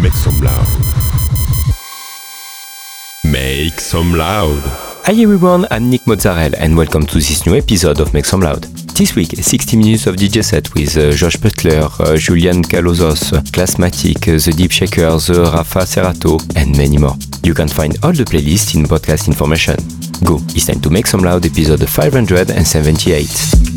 Make some loud. Make some loud. Hi everyone, I'm Nick Mozzarella and welcome to this new episode of Make Some Loud. This week, 60 minutes of DJ set with uh, Josh Butler, uh, Julian Calozos, Classmatic, uh, The Deep Shakers, Rafa Serrato, and many more. You can find all the playlists in podcast information. Go, it's time to Make Some Loud episode 578.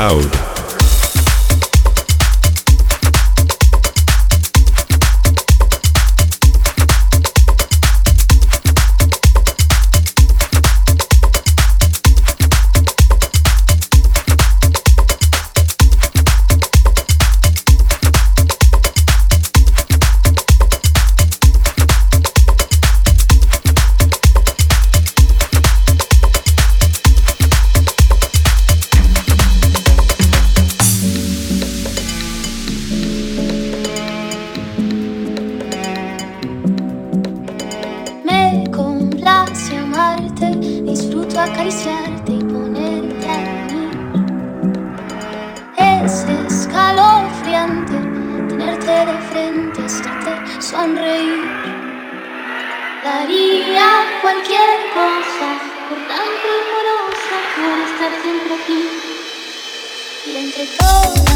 out. sonreír. Daría cualquier cosa por tan primorosa por estar siempre aquí. Y entre todos.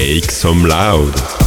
Make some loud.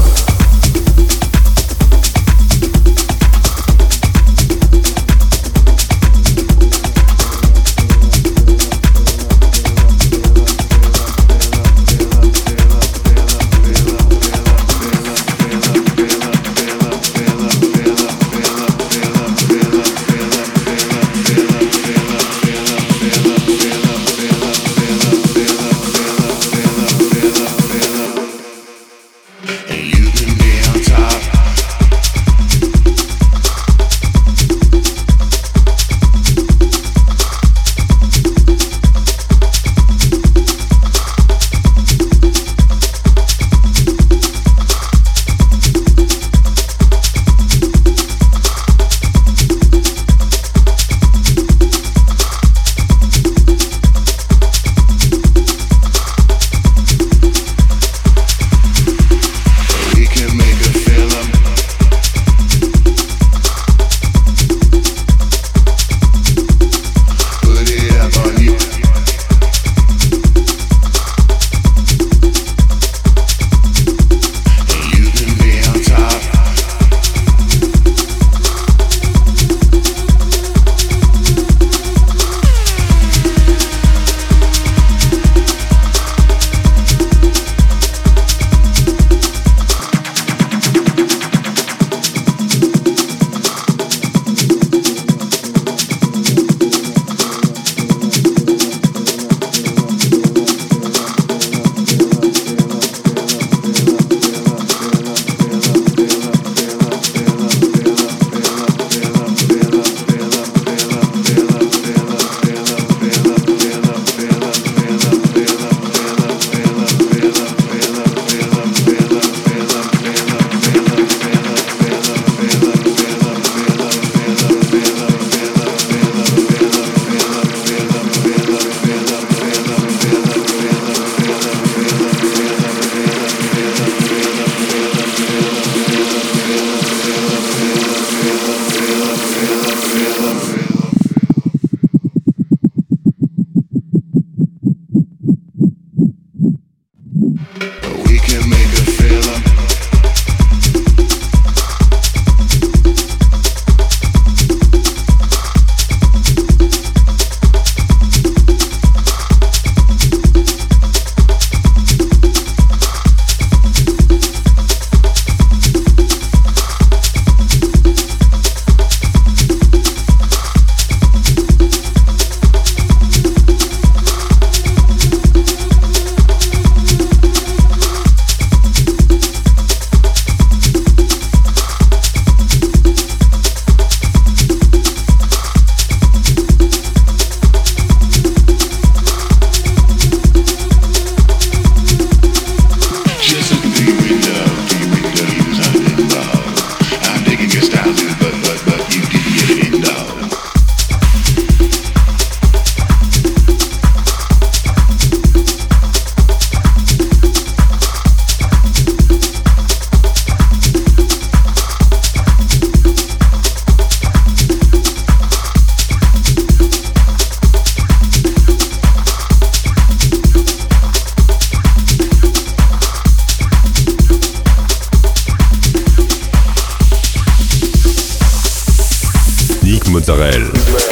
Mozzarella.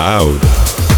loud.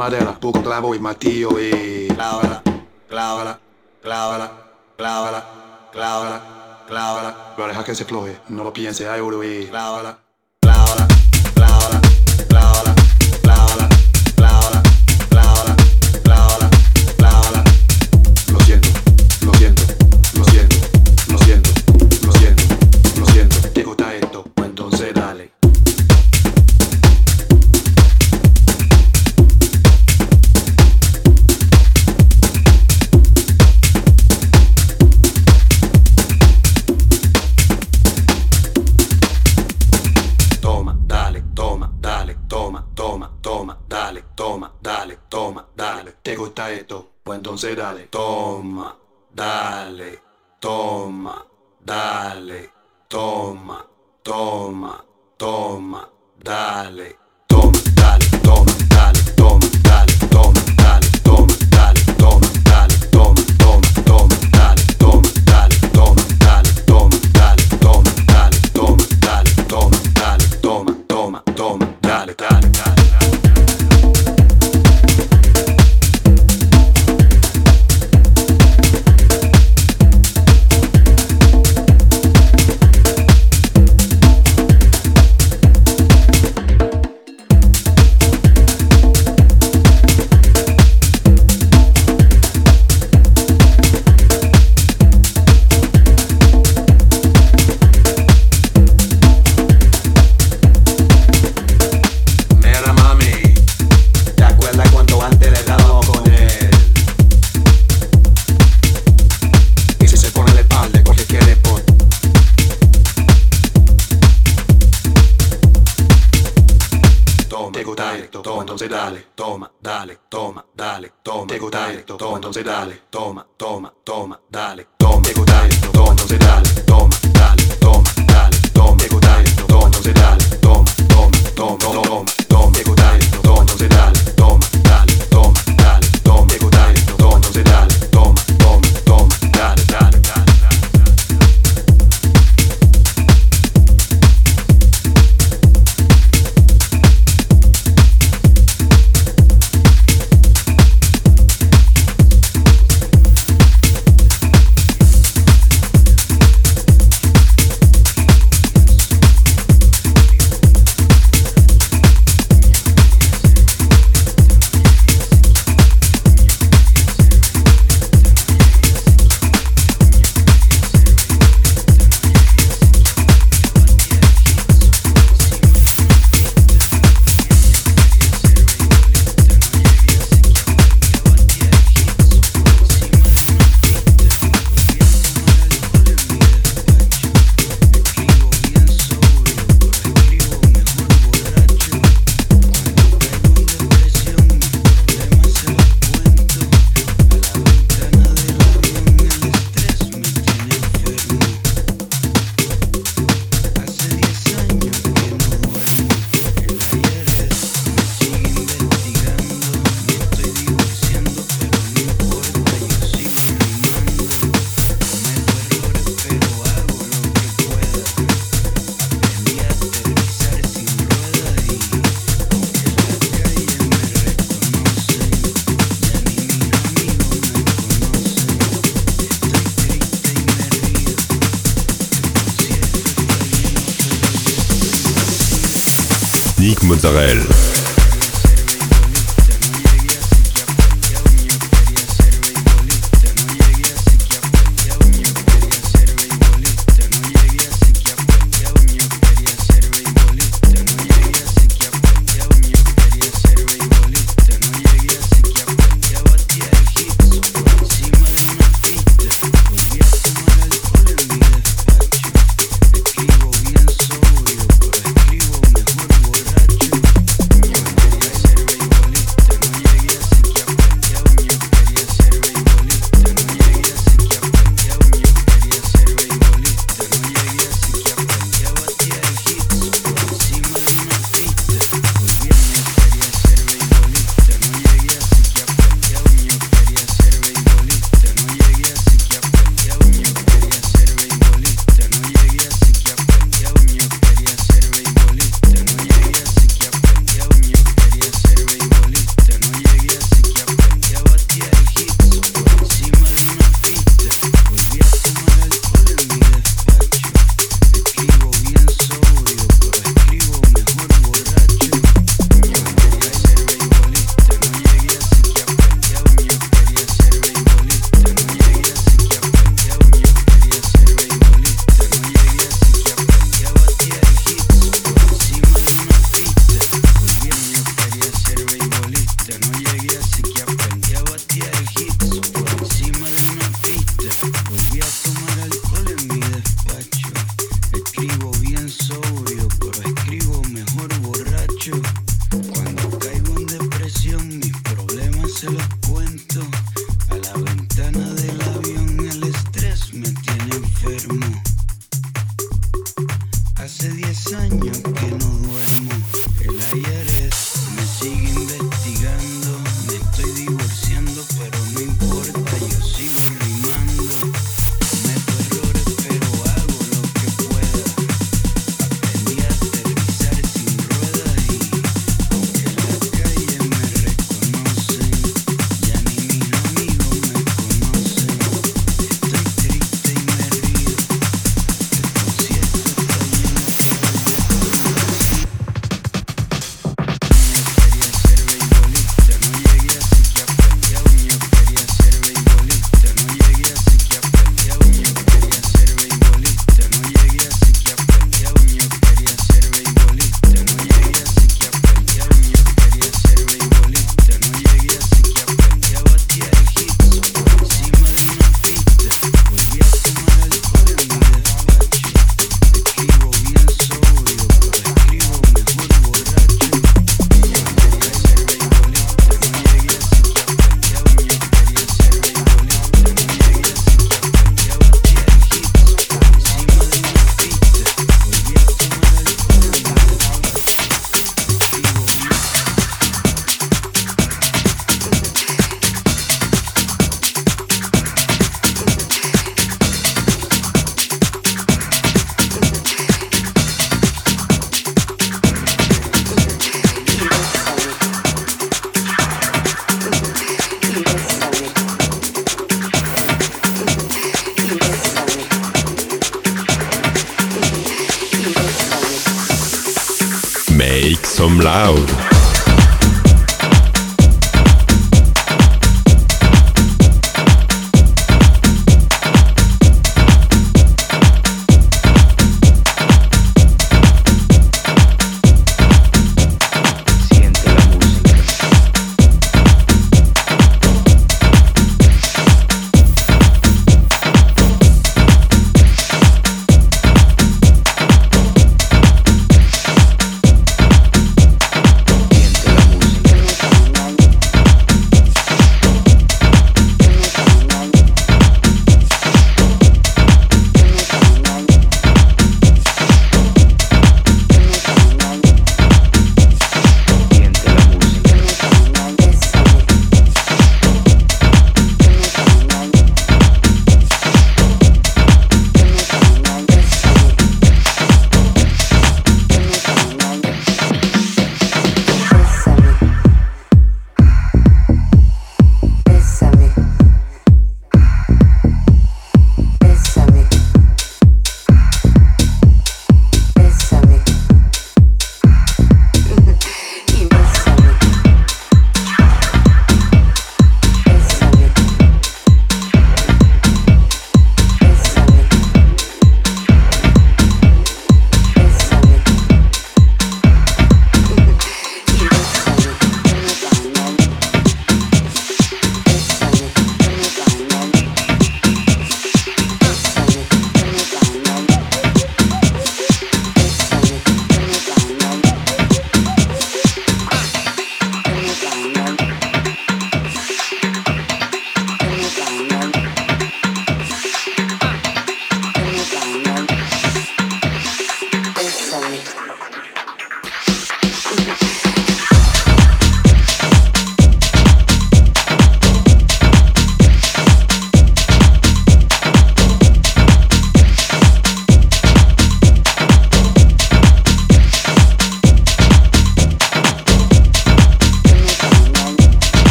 madera, poco clavo y martillo y eh. clávala, clávala, clávala, clávala, clávala, clávala. Pero deja que se cloje, no lo piense, hay oro y eh. clávala. Beyoncé, dale, toma, dale, toma, dale, toma, toma, toma, dale.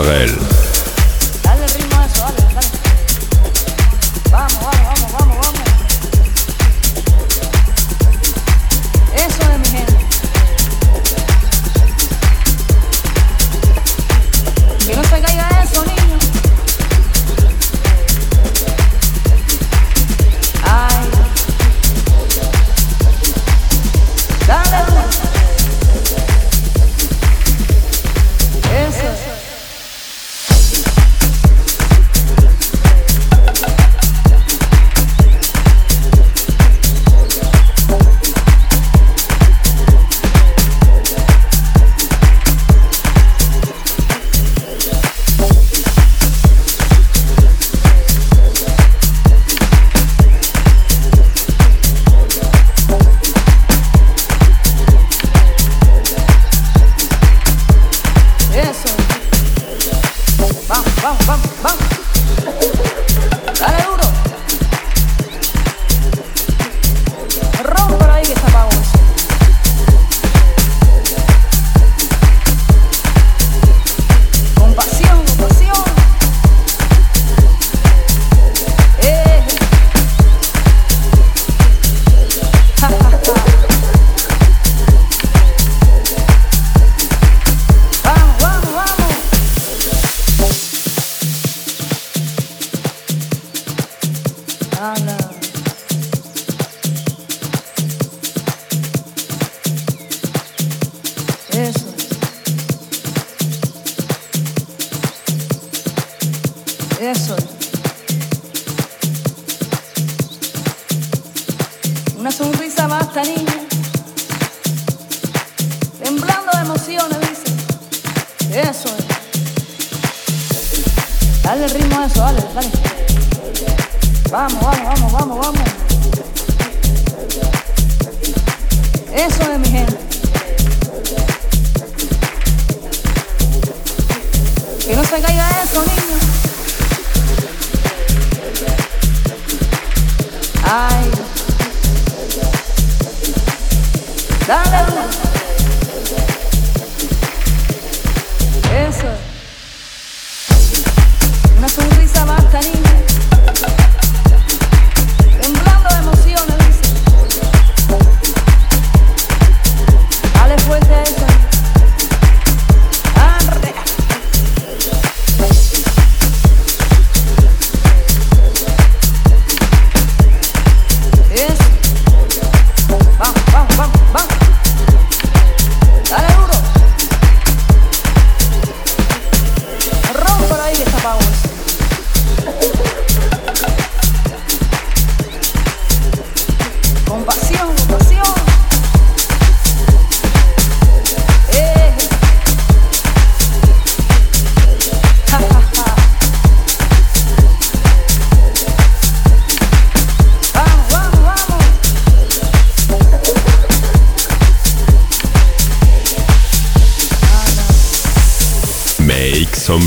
Israël.